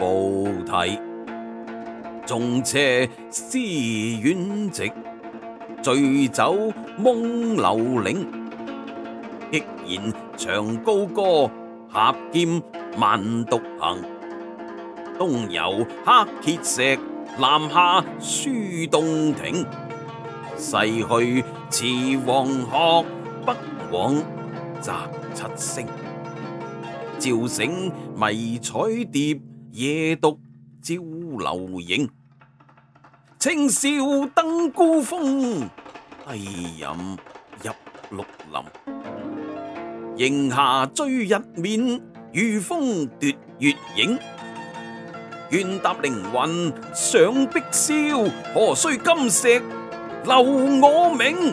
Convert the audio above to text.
无题，仲车思远直，醉酒梦流岭。毅然长高歌，侠剑万独行。东游黑碣石，南下书洞庭。逝去似黄鹤，北往则七星。照醒迷彩蝶。夜独照流影，清宵登孤峰。哎吟入绿林，仍下醉日面，御风夺月影。愿踏凌云上碧霄，何须金石留我名？